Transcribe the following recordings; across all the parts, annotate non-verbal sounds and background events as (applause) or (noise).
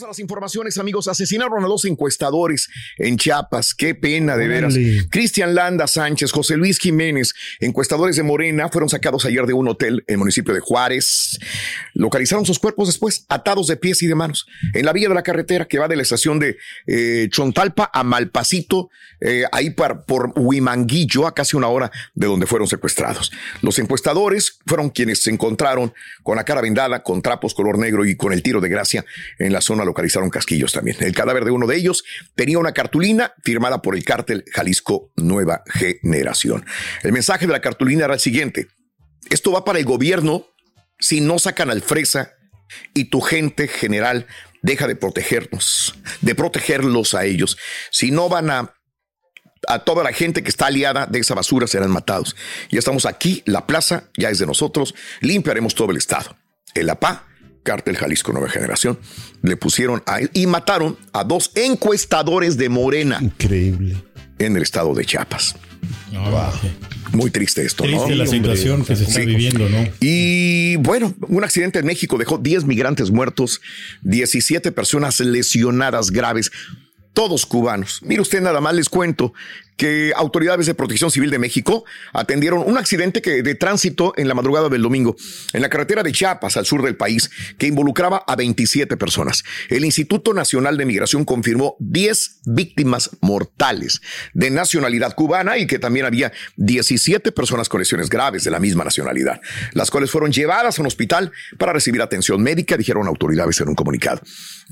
Vamos a las informaciones, amigos. Asesinaron a dos encuestadores en Chiapas. Qué pena, de veras. Cristian Landa Sánchez, José Luis Jiménez, encuestadores de Morena, fueron sacados ayer de un hotel en el municipio de Juárez. Localizaron sus cuerpos después, atados de pies y de manos, en la vía de la carretera que va de la estación de eh, Chontalpa a Malpasito, eh, ahí por, por Huimanguillo, a casi una hora de donde fueron secuestrados. Los encuestadores fueron quienes se encontraron con la cara vendada, con trapos color negro y con el tiro de gracia en la zona localizaron casquillos también. El cadáver de uno de ellos tenía una cartulina firmada por el cártel Jalisco Nueva Generación. El mensaje de la cartulina era el siguiente. Esto va para el gobierno si no sacan al fresa y tu gente general deja de protegernos, de protegerlos a ellos. Si no van a a toda la gente que está aliada de esa basura serán matados. Ya estamos aquí, la plaza ya es de nosotros, limpiaremos todo el estado. El APA Cártel Jalisco Nueva Generación, le pusieron a él y mataron a dos encuestadores de Morena. Increíble. En el estado de Chiapas. Muy triste esto, triste la situación que se está viviendo, ¿no? Y bueno, un accidente en México dejó 10 migrantes muertos, 17 personas lesionadas graves todos cubanos. Mire usted, nada más les cuento que autoridades de protección civil de México atendieron un accidente que, de tránsito en la madrugada del domingo en la carretera de Chiapas, al sur del país, que involucraba a 27 personas. El Instituto Nacional de Migración confirmó 10 víctimas mortales de nacionalidad cubana y que también había 17 personas con lesiones graves de la misma nacionalidad, las cuales fueron llevadas a un hospital para recibir atención médica, dijeron autoridades en un comunicado.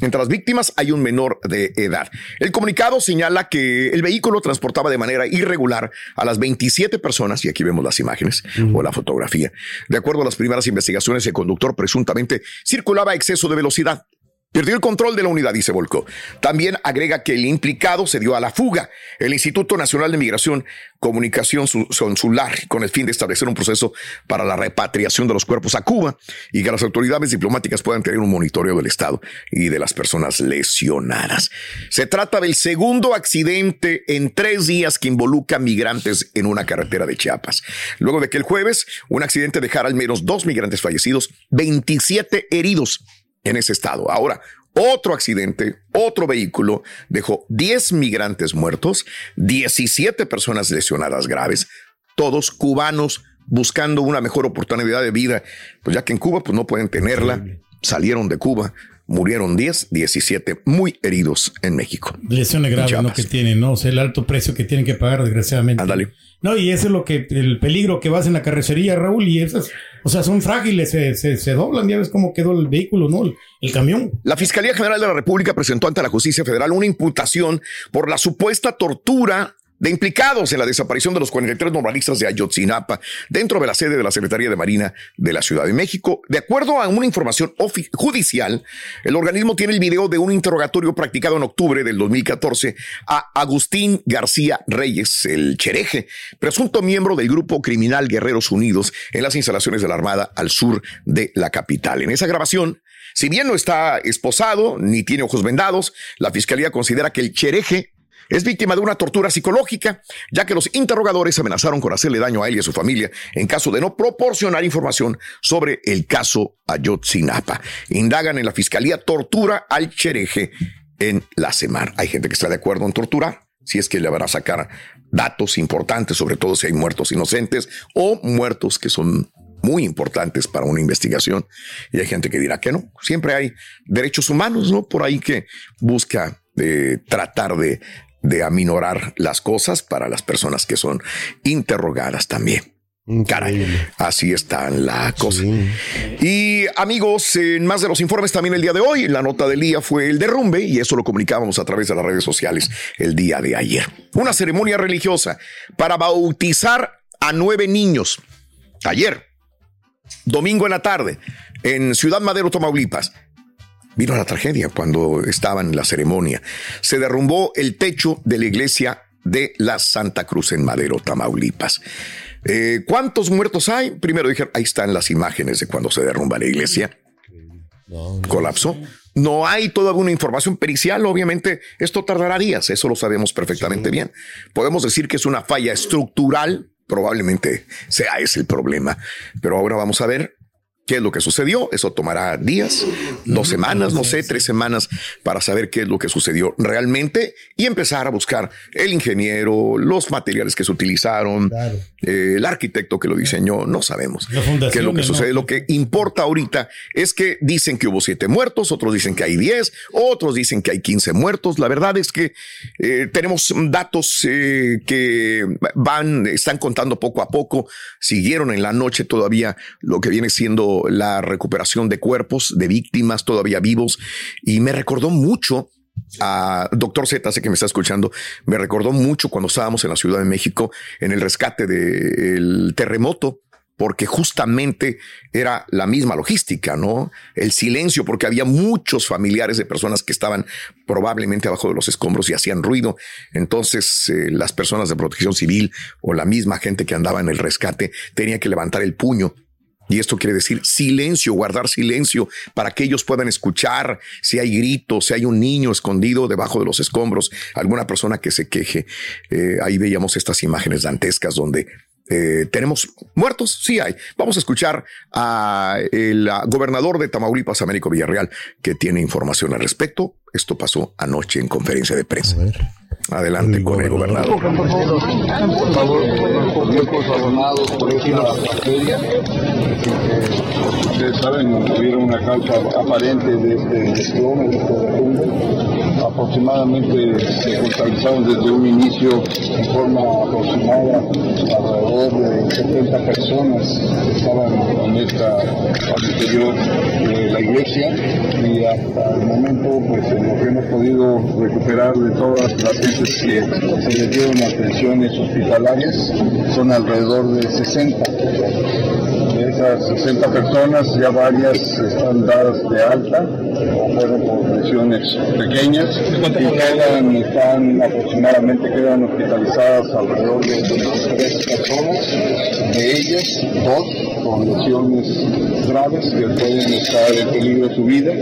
Entre las víctimas hay un menor de edad. El comunicado señala que el vehículo transportaba de manera irregular a las 27 personas, y aquí vemos las imágenes o la fotografía. De acuerdo a las primeras investigaciones, el conductor presuntamente circulaba a exceso de velocidad. Perdió el control de la unidad y se volcó. También agrega que el implicado se dio a la fuga. El Instituto Nacional de Migración Comunicación Consular con el fin de establecer un proceso para la repatriación de los cuerpos a Cuba y que las autoridades diplomáticas puedan tener un monitoreo del Estado y de las personas lesionadas. Se trata del segundo accidente en tres días que involucra migrantes en una carretera de Chiapas. Luego de que el jueves un accidente dejara al menos dos migrantes fallecidos, 27 heridos en ese estado. Ahora, otro accidente, otro vehículo dejó 10 migrantes muertos, 17 personas lesionadas graves, todos cubanos buscando una mejor oportunidad de vida, pues ya que en Cuba pues no pueden tenerla, salieron de Cuba, murieron 10, 17 muy heridos en México. Lesiones graves ¿no? que tienen, ¿no? O sea, el alto precio que tienen que pagar desgraciadamente. Ándale. No, y eso es lo que, el peligro que vas en la carrocería, Raúl, y esas, o sea, son frágiles, se, se, doblan, ya ves cómo quedó el vehículo, ¿no? El, camión. La Fiscalía General de la República presentó ante la Justicia Federal una imputación por la supuesta tortura de implicados en la desaparición de los 43 normalistas de Ayotzinapa dentro de la sede de la Secretaría de Marina de la Ciudad de México. De acuerdo a una información judicial, el organismo tiene el video de un interrogatorio practicado en octubre del 2014 a Agustín García Reyes, el chereje, presunto miembro del grupo criminal Guerreros Unidos en las instalaciones de la Armada al sur de la capital. En esa grabación, si bien no está esposado ni tiene ojos vendados, la fiscalía considera que el chereje es víctima de una tortura psicológica, ya que los interrogadores amenazaron con hacerle daño a él y a su familia en caso de no proporcionar información sobre el caso Ayotzinapa. Indagan en la fiscalía tortura al chereje en la semana. Hay gente que está de acuerdo en torturar, si es que le van a sacar datos importantes, sobre todo si hay muertos inocentes o muertos que son muy importantes para una investigación. Y hay gente que dirá que no. Siempre hay derechos humanos, ¿no? Por ahí que busca eh, tratar de de aminorar las cosas para las personas que son interrogadas también. Caray, así está la cosa. Y amigos, en más de los informes también el día de hoy, la nota del día fue el derrumbe y eso lo comunicábamos a través de las redes sociales el día de ayer. Una ceremonia religiosa para bautizar a nueve niños. Ayer, domingo en la tarde, en Ciudad Madero, Tamaulipas. Vino la tragedia cuando estaba en la ceremonia. Se derrumbó el techo de la iglesia de la Santa Cruz en Madero, Tamaulipas. Eh, ¿Cuántos muertos hay? Primero dije, ahí están las imágenes de cuando se derrumba la iglesia. Colapsó. No hay toda una información pericial, obviamente esto tardará días, eso lo sabemos perfectamente bien. Podemos decir que es una falla estructural, probablemente sea ese el problema, pero ahora vamos a ver qué es lo que sucedió. Eso tomará días, dos semanas, no sé, tres semanas para saber qué es lo que sucedió realmente y empezar a buscar el ingeniero, los materiales que se utilizaron, eh, el arquitecto que lo diseñó. No sabemos qué es lo que sucede. Lo que importa ahorita es que dicen que hubo siete muertos, otros dicen que hay diez, otros dicen que hay quince muertos. La verdad es que eh, tenemos datos eh, que van, están contando poco a poco. Siguieron en la noche todavía lo que viene siendo la recuperación de cuerpos de víctimas todavía vivos y me recordó mucho a Doctor Z, sé que me está escuchando, me recordó mucho cuando estábamos en la Ciudad de México en el rescate del terremoto porque justamente era la misma logística, ¿no? El silencio, porque había muchos familiares de personas que estaban probablemente abajo de los escombros y hacían ruido. Entonces, eh, las personas de protección civil o la misma gente que andaba en el rescate tenía que levantar el puño y esto quiere decir silencio, guardar silencio para que ellos puedan escuchar si hay gritos, si hay un niño escondido debajo de los escombros, alguna persona que se queje. Eh, ahí veíamos estas imágenes dantescas donde eh, tenemos muertos, sí hay. Vamos a escuchar a el gobernador de Tamaulipas, Américo Villarreal, que tiene información al respecto. Esto pasó anoche en conferencia de prensa. Adelante con el gobernador. Por favor, tiempos abonados por esta tragedia. Ustedes saben, una causa aparente de este desplome, de este. Aproximadamente se contabilizaron desde un inicio en forma aproximada alrededor de 70 personas que estaban en esta al interior de la hasta el momento pues hemos podido recuperar de todas las gentes que se les dieron atenciones hospitalarias son alrededor de 60. De esas 60 personas ya varias están dadas de alta o fueron por lesiones pequeñas y quedan, están aproximadamente quedan hospitalizadas alrededor de 23 personas, de ellas dos con lesiones graves que pueden estar en peligro su vida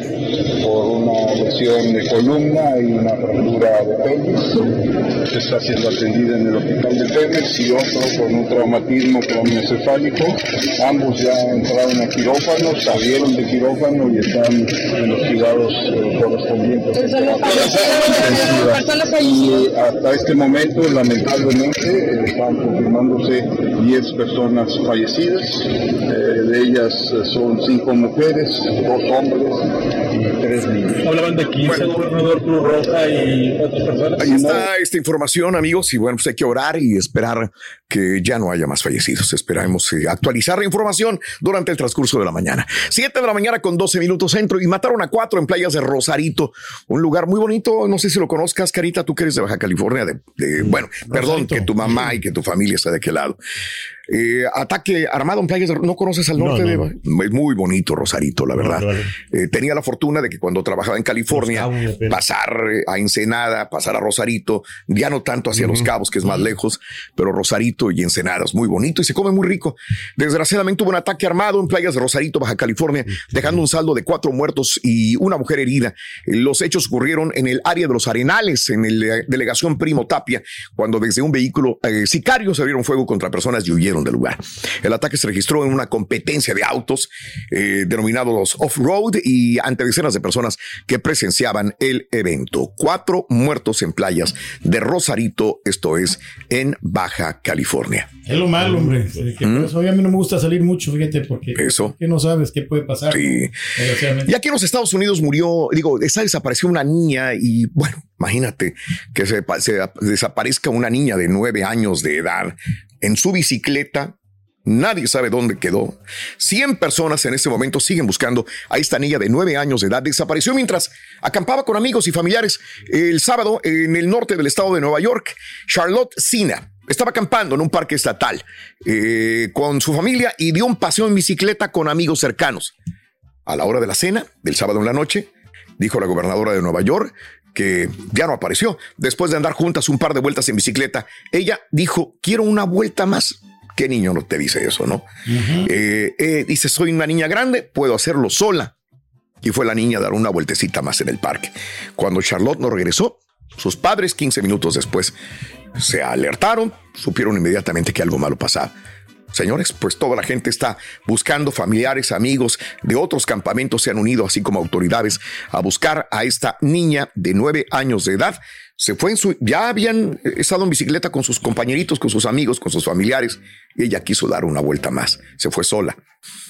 por una lesión de columna y una fractura de pelvis está siendo atendida en el hospital de Pérez y otro con un traumatismo cronioencefálico. Ambos ya entraron a quirófano, salieron de quirófano y están en los cuidados eh, correspondientes. Y hasta este momento, lamentablemente, están confirmándose 10 personas fallecidas. Eh, de ellas eh, son cinco mujeres, dos hombres tres. Hablaban de 15, gobernador Cruz Roja y otras personas. Ahí está esta información, amigos, y bueno, pues hay que orar y esperar que ya no haya más fallecidos. Esperamos eh, actualizar la información durante el transcurso de la mañana. Siete de la mañana con 12 minutos centro y mataron a cuatro en playas de Rosarito, un lugar muy bonito. No sé si lo conozcas, Carita, tú que eres de Baja California, de, de bueno, perdón, que tu mamá y que tu familia está de aquel lado. Eh, ataque armado en playas, ¿no conoces al norte? No, no. De, es muy bonito Rosarito, la verdad. Eh, tenía la fortuna de que cuando trabajaba en California, Cabos pasar eh, a Ensenada, pasar a Rosarito, ya no tanto hacia Los Cabos, que es más lejos, pero Rosarito y Ensenada es muy bonito y se come muy rico. Desgraciadamente hubo un ataque armado en playas de Rosarito, Baja California, dejando un saldo de cuatro muertos y una mujer herida. Eh, Los hechos ocurrieron en el área de los Arenales, en la delegación Primo Tapia, cuando desde un vehículo eh, sicarios abrieron fuego contra personas y huyeron del lugar. El ataque se registró en una competencia de autos eh, denominados off-road y ante decenas de personas que presenciaban el evento. Cuatro muertos en playas de Rosarito, esto es en Baja California. Es lo malo, hombre. Que por eso a mí no me gusta salir mucho, fíjate, porque Eso. que no sabes qué puede pasar. Sí. Y aquí en los Estados Unidos murió, digo, esa desapareció una niña y bueno, imagínate que se, se desaparezca una niña de nueve años de edad en su bicicleta Nadie sabe dónde quedó. 100 personas en este momento siguen buscando a esta niña de 9 años de edad. Desapareció mientras acampaba con amigos y familiares el sábado en el norte del estado de Nueva York. Charlotte Sina estaba acampando en un parque estatal eh, con su familia y dio un paseo en bicicleta con amigos cercanos. A la hora de la cena del sábado en la noche, dijo la gobernadora de Nueva York que ya no apareció. Después de andar juntas un par de vueltas en bicicleta, ella dijo, quiero una vuelta más. ¿Qué niño no te dice eso, no? Eh, eh, dice, soy una niña grande, puedo hacerlo sola. Y fue la niña a dar una vueltecita más en el parque. Cuando Charlotte no regresó, sus padres, 15 minutos después, se alertaron, supieron inmediatamente que algo malo pasaba. Señores, pues toda la gente está buscando, familiares, amigos de otros campamentos se han unido, así como autoridades, a buscar a esta niña de nueve años de edad se fue en su, ya habían estado en bicicleta con sus compañeritos, con sus amigos, con sus familiares. Y ella quiso dar una vuelta más. Se fue sola.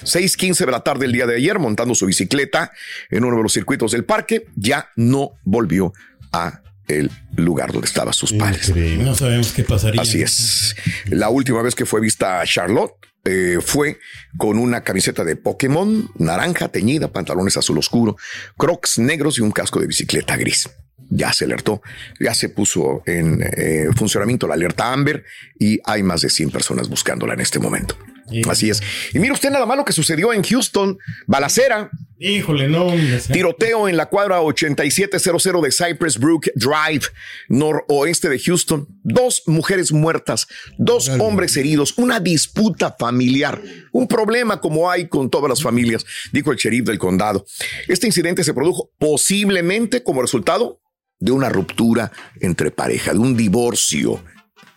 6:15 de la tarde del día de ayer, montando su bicicleta en uno de los circuitos del parque, ya no volvió a el lugar donde estaban sus padres. No sabemos qué pasaría. Así es. La última vez que fue vista Charlotte eh, fue con una camiseta de Pokémon naranja teñida, pantalones azul oscuro, crocs negros y un casco de bicicleta gris ya se alertó, ya se puso en eh, funcionamiento la alerta Amber y hay más de 100 personas buscándola en este momento. Así es. Y mire usted nada más lo que sucedió en Houston, balacera. Híjole, no. Tiroteo en la cuadra 8700 de Cypress Brook Drive, noroeste de Houston. Dos mujeres muertas, dos hombres heridos, una disputa familiar, un problema como hay con todas las familias, dijo el sheriff del condado. Este incidente se produjo posiblemente como resultado de una ruptura entre pareja, de un divorcio.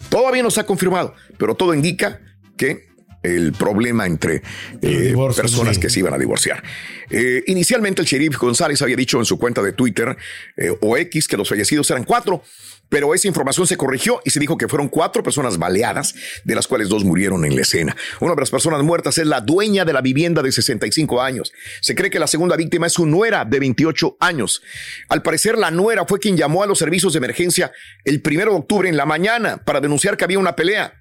Todavía no se ha confirmado, pero todo indica que el problema entre eh, personas que se iban a divorciar. Eh, inicialmente el sheriff González había dicho en su cuenta de Twitter eh, o X que los fallecidos eran cuatro, pero esa información se corrigió y se dijo que fueron cuatro personas baleadas, de las cuales dos murieron en la escena. Una de las personas muertas es la dueña de la vivienda de 65 años. Se cree que la segunda víctima es su nuera de 28 años. Al parecer, la nuera fue quien llamó a los servicios de emergencia el primero de octubre en la mañana para denunciar que había una pelea.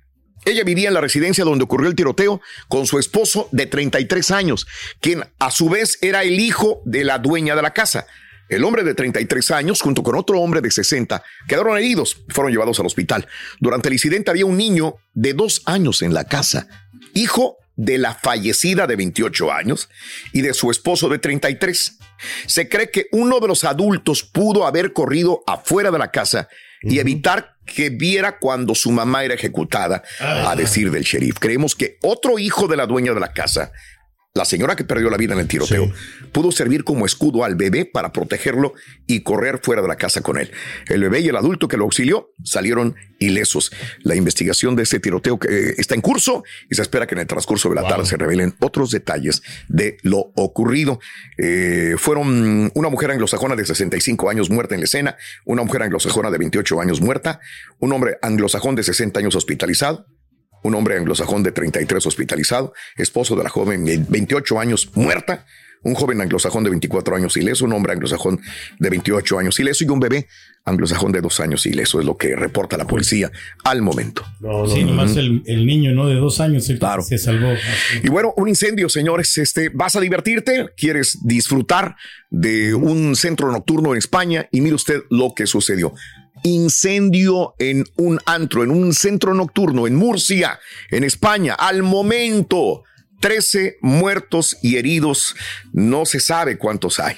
Ella vivía en la residencia donde ocurrió el tiroteo con su esposo de 33 años, quien a su vez era el hijo de la dueña de la casa. El hombre de 33 años, junto con otro hombre de 60, quedaron heridos y fueron llevados al hospital. Durante el incidente había un niño de dos años en la casa, hijo de la fallecida de 28 años y de su esposo de 33. Se cree que uno de los adultos pudo haber corrido afuera de la casa y evitar que viera cuando su mamá era ejecutada, a decir del sheriff. Creemos que otro hijo de la dueña de la casa la señora que perdió la vida en el tiroteo pudo servir como escudo al bebé para protegerlo y correr fuera de la casa con él. El bebé y el adulto que lo auxilió salieron ilesos. La investigación de este tiroteo eh, está en curso y se espera que en el transcurso de la tarde se revelen otros detalles de lo ocurrido. Eh, fueron una mujer anglosajona de 65 años muerta en la escena, una mujer anglosajona de 28 años muerta, un hombre anglosajón de 60 años hospitalizado, un hombre anglosajón de 33 hospitalizado, esposo de la joven de 28 años muerta, un joven anglosajón de 24 años ileso, un hombre anglosajón de 28 años ileso y un bebé anglosajón de dos años ileso, es lo que reporta la policía al momento. sí, nomás el, niño, ¿no? De dos años se salvó. Y bueno, un incendio, señores, este, vas a divertirte, quieres disfrutar de un centro nocturno en España y mire usted lo que sucedió incendio en un antro, en un centro nocturno en Murcia, en España. Al momento, 13 muertos y heridos. No se sabe cuántos hay.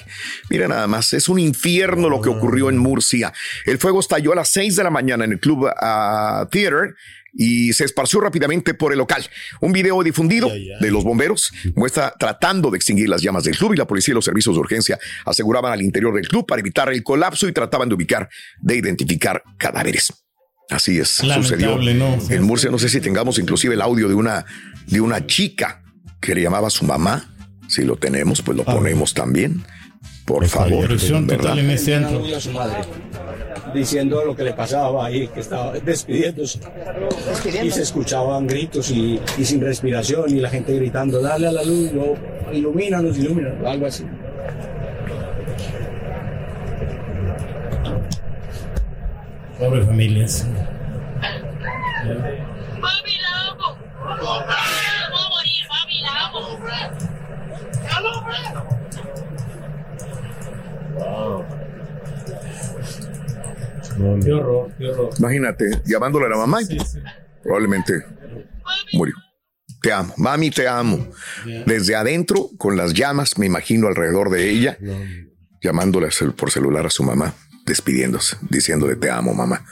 Mira nada más, es un infierno lo que ocurrió en Murcia. El fuego estalló a las 6 de la mañana en el Club uh, Theater y se esparció rápidamente por el local. Un video difundido de los bomberos muestra tratando de extinguir las llamas del club y la policía y los servicios de urgencia aseguraban al interior del club para evitar el colapso y trataban de ubicar, de identificar cadáveres. Así es, sucedió en Murcia. No sé si tengamos inclusive el audio de una, de una chica que le llamaba a su mamá. Si lo tenemos, pues lo ponemos también. Por favor. total en este diciendo lo que le pasaba ahí, que estaba despidiéndose. Y se escuchaban gritos y, sin respiración y la gente gritando, dale a la luz, no, ilumínanos, ilumínanos, algo así. Pobre familias. Qué horror, qué horror. Imagínate, llamándole a la mamá y Sí, sí. probablemente murió. Te amo, mami, te amo. Desde adentro, con las llamas, me imagino alrededor de ella, llamándole por celular a su mamá, despidiéndose, diciéndole te amo, mamá.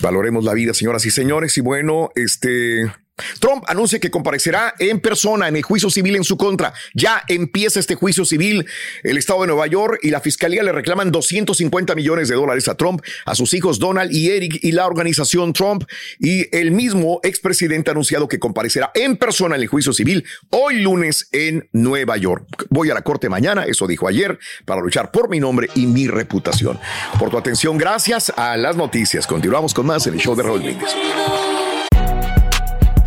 Valoremos la vida, señoras y señores. Y bueno, este Trump anuncia que comparecerá en persona en el juicio civil en su contra. Ya empieza este juicio civil. El estado de Nueva York y la fiscalía le reclaman 250 millones de dólares a Trump, a sus hijos Donald y Eric y la organización Trump. Y el mismo expresidente ha anunciado que comparecerá en persona en el juicio civil hoy lunes en Nueva York. Voy a la corte mañana, eso dijo ayer, para luchar por mi nombre y mi reputación. Por tu atención, gracias a las noticias. Continuamos con más en el show de Brindis.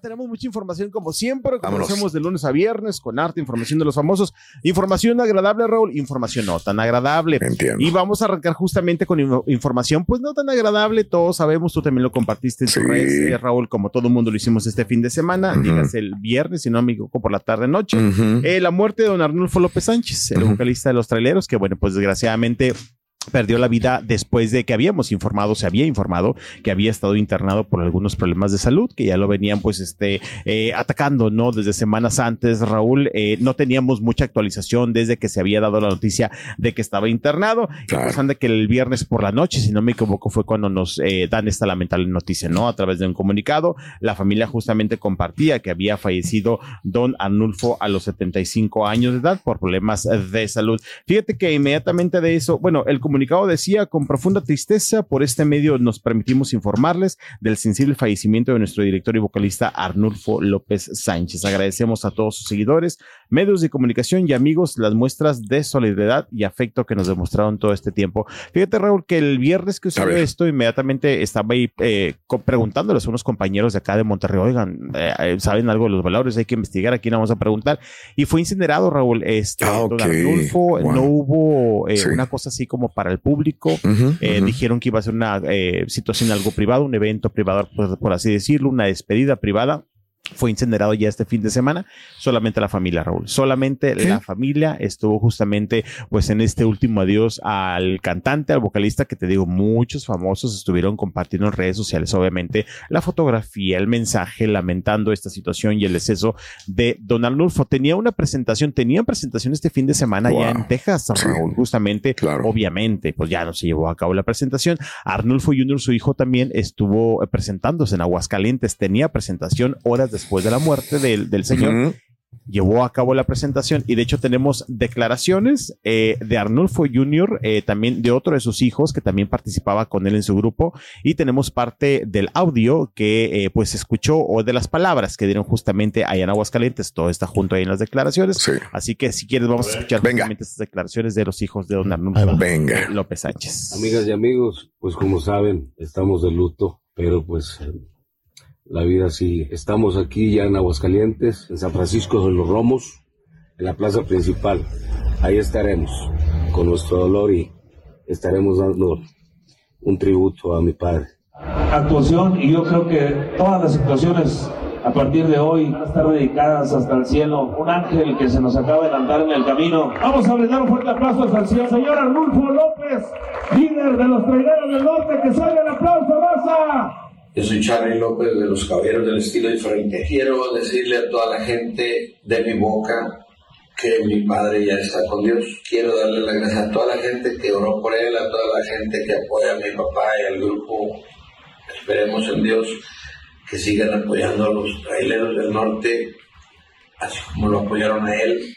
Tenemos mucha información como siempre, hacemos de lunes a viernes, con arte, información de los famosos. Información agradable, Raúl, información no tan agradable. Entiendo. Y vamos a arrancar justamente con in- información, pues no tan agradable, todos sabemos, tú también lo compartiste en Sí. redes, eh, Raúl, como todo el mundo lo hicimos este fin de semana, digas el viernes, si no me equivoco, por la tarde-noche. Eh, la muerte de don Arnulfo López Sánchez, el vocalista de los traileros, que bueno, pues desgraciadamente perdió la vida después de que habíamos informado, se había informado que había estado internado por algunos problemas de salud, que ya lo venían pues este eh, atacando, ¿no? Desde semanas antes, Raúl, eh, no teníamos mucha actualización desde que se había dado la noticia de que estaba internado, Claro. y anda que el viernes por la noche, si no me equivoco, fue cuando nos eh, dan esta lamentable noticia, ¿no? A través de un comunicado, la familia justamente compartía que había fallecido don Arnulfo a los 75 años de edad por problemas de salud. Fíjate que inmediatamente de eso, bueno, el comunicado decía, con profunda tristeza, por este medio nos permitimos informarles del sensible fallecimiento de nuestro director y vocalista Arnulfo López Sánchez. Agradecemos a todos sus seguidores, medios de comunicación y amigos las muestras de solidaridad y afecto que nos demostraron todo este tiempo. Fíjate, Raúl, que el viernes que sucedió esto, inmediatamente estaba ahí eh, preguntándoles a unos compañeros de acá de Monterrey, oigan, eh, eh, ¿saben algo de los valores? Hay que investigar, aquí no vamos a preguntar. Y fue incinerado, Raúl. Este, Ah, don ok. Arnulfo, Wow. no hubo eh, Sí. una cosa así como para el público. Eh. Dijeron que iba a ser una eh, situación algo privado, un evento privado, por, por así decirlo, una despedida privada. Fue incinerado ya este fin de semana. Solamente la familia, Raúl. Solamente ¿Qué? la familia estuvo justamente, pues, en este último adiós al cantante, al vocalista, que te digo, muchos famosos estuvieron compartiendo en redes sociales, obviamente, la fotografía, el mensaje, lamentando esta situación y el exceso de Don Arnulfo. Tenía una presentación, tenía presentación este fin de semana ya en Texas. Raúl, justamente. Claro. Obviamente, pues ya no se llevó a cabo la presentación. Arnulfo Jr., su hijo, también estuvo eh, presentándose en Aguascalientes. Tenía presentación horas después de la muerte del, del señor. Llevó a cabo la presentación y de hecho tenemos declaraciones eh, de Arnulfo Jr., eh, también de otro de sus hijos que también participaba con él en su grupo y tenemos parte del audio que eh, pues escuchó o de las palabras que dieron justamente allá en Aguascalientes. Todo está junto ahí en las declaraciones. Sí. Así que si quieres vamos a escuchar Venga. justamente estas declaraciones de los hijos de don Ahí Arnulfo. Venga. López Sánchez. Amigas y amigos, pues como saben, estamos de luto, pero pues la vida sigue. Estamos aquí ya en Aguascalientes, en San Francisco de los Romos, en la plaza principal. Ahí estaremos con nuestro dolor y estaremos dando un tributo a mi padre. actuación y yo creo que todas las actuaciones a partir de hoy van a estar dedicadas hasta el cielo. Un ángel que se nos acaba de levantar en el camino. Vamos a brindar un fuerte aplauso al señor, Arnulfo López, líder de los traileros del norte. Que salga el aplauso, raza. Yo soy Charlie López de los Caballeros del Estilo Diferente. Quiero decirle a toda la gente de mi boca que mi padre ya está con Dios. Quiero darle las gracias a toda la gente que oró por él, a toda la gente que apoya a mi papá y al grupo. Esperemos en Dios que sigan apoyando a los traileros del norte, así como lo apoyaron a él.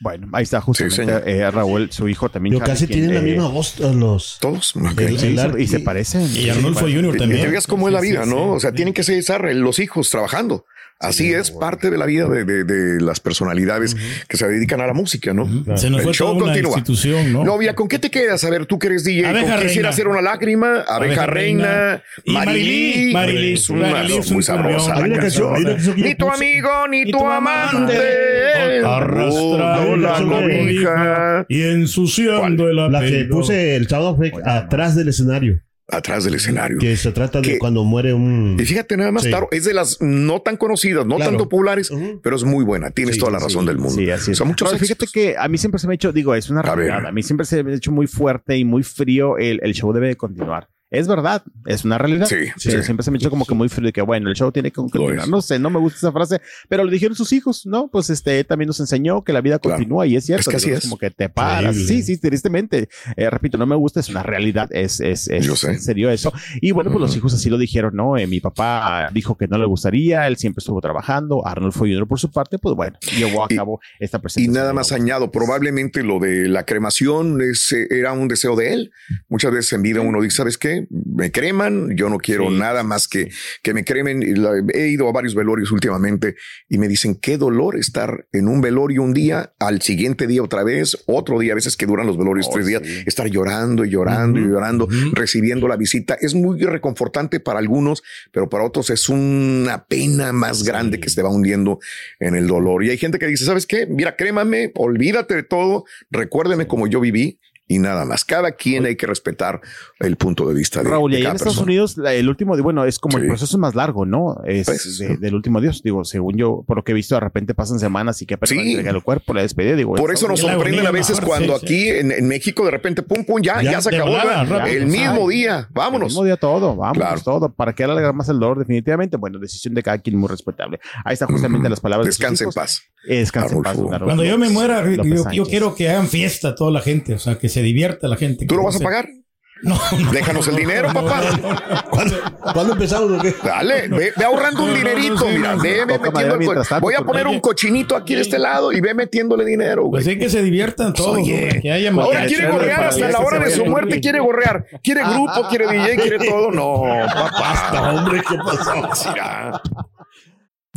Bueno, ahí está justamente eh, Raúl, su hijo también. Pero casi tienen la eh, misma voz los. Todos. El- sí, el y se- Arqui- y se parecen. Y Arnulfo Sí, Junior también. Te digas cómo es la vida, sí, ¿no? sí. o sea, tienen que cesar los hijos trabajando. Así es parte de la vida de, de- de las personalidades que se dedican a la música, ¿no? Se nos El fue show toda una continúa. institución, ¿no? Novia, ¿con qué te quedas? A ver, tú que eres DJ, Abeja ¿con qué quisiera reina. hacer una lágrima? Abeja, Abeja reina, Marilí. Marilí, Es una Marilí es muy sabrosa. cumbión. la Hay una canción, hay una canción que Ni tu amigo, ni, Ni tu amante. amante. Arrastra Oh, la cobija. Y ensuciando el La que puse el sábado atrás del escenario. Atrás del escenario. Que se trata de Que- cuando muere un. Y fíjate nada más, Sí. Taro, es de las no tan conocidas, no Claro. tan populares, Ujú. pero es muy buena. Tienes Sí, toda la razón sí. del mundo. Sí, así es. Son muchos No, fíjate que a mí siempre se me ha hecho, digo, es una A realidad. A mí siempre se me ha hecho muy fuerte y muy frío. El, el show debe de continuar. Es verdad, es una realidad. Sí, sí. siempre se me ha hecho como que muy frío de que, bueno, el show tiene que continuar. No sé, no me gusta esa frase, pero lo dijeron sus hijos, ¿no? Pues este él también nos enseñó que la vida Claro. continúa y es cierto. Es que así es. Como que te paras. Sí, sí, tristemente. Eh, repito, no me gusta, es una realidad, es, es, es Yo sé. en serio eso. Y bueno, pues los hijos así lo dijeron, ¿no? Eh, mi papá dijo que no le gustaría, él siempre estuvo trabajando. Arnulfo Junior, por su parte, pues bueno, llevó a Y- cabo esta Y presentación. nada más añado, probablemente lo de la cremación es, eh, era un deseo de él. Muchas veces en vida uno dice, ¿sabes qué? Me creman, yo no quiero Sí, nada más que, que me cremen. He ido a varios velorios últimamente y me dicen, qué dolor estar en un velorio un día, al siguiente día otra vez, otro día, a veces que duran los velorios Oh, tres días, estar llorando y llorando y llorando, recibiendo la visita. Es muy reconfortante para algunos, pero para otros es una pena más grande que se va hundiendo en el dolor. Y hay gente que dice, ¿sabes qué? Mira, crémame, olvídate de todo, recuérdeme como yo viví y nada más. Cada quien hay que respetar el punto de vista de, Raúl, y de ahí en cada Estados persona. Unidos, la- el último, bueno, es como el proceso es más largo, ¿no? Es Pues, de- del último Dios, digo, según yo, por lo que he visto, de repente pasan semanas y que apenas Sí. el cuerpo, la despedida, digo. Por eso nos sorprenden a veces mejor, cuando sí, aquí En, en México de repente, pum, pum, ya, ya, Ya, se acabó. volada, ¿verdad? rápido, el mismo día, El vámonos. mismo día todo, vamos, Claro. todo. ¿Para qué alargar más el dolor? Definitivamente, bueno, decisión de cada quien muy respetable. Ahí están justamente las palabras. de sus Descansa en paz. Descansa en paz. Cuando yo me muera, yo, quiero que hagan fiesta toda la gente, o sea, que se divierta la gente. ¿Tú lo vas a se- pagar? (laughs) No, no, Déjanos el dinero, papá. ¿Cuándo, ¿Cuándo empezamos o qué? Dale, ve, ve ahorrando un dinerito, sí, mira, ve, metiendo el co- Voy a porque poner un cochinito aquí de este lado y ve metiéndole dinero, güey. Pues hay que se diviertan todos, Oye, hombre, que haya Ahora quiere gorrear hasta la hora se de su muerte, quiere gorrear. Quiere grupo, quiere DJ, quiere todo. No, (laughs) papá. hombre, ¿qué pasó? (laughs)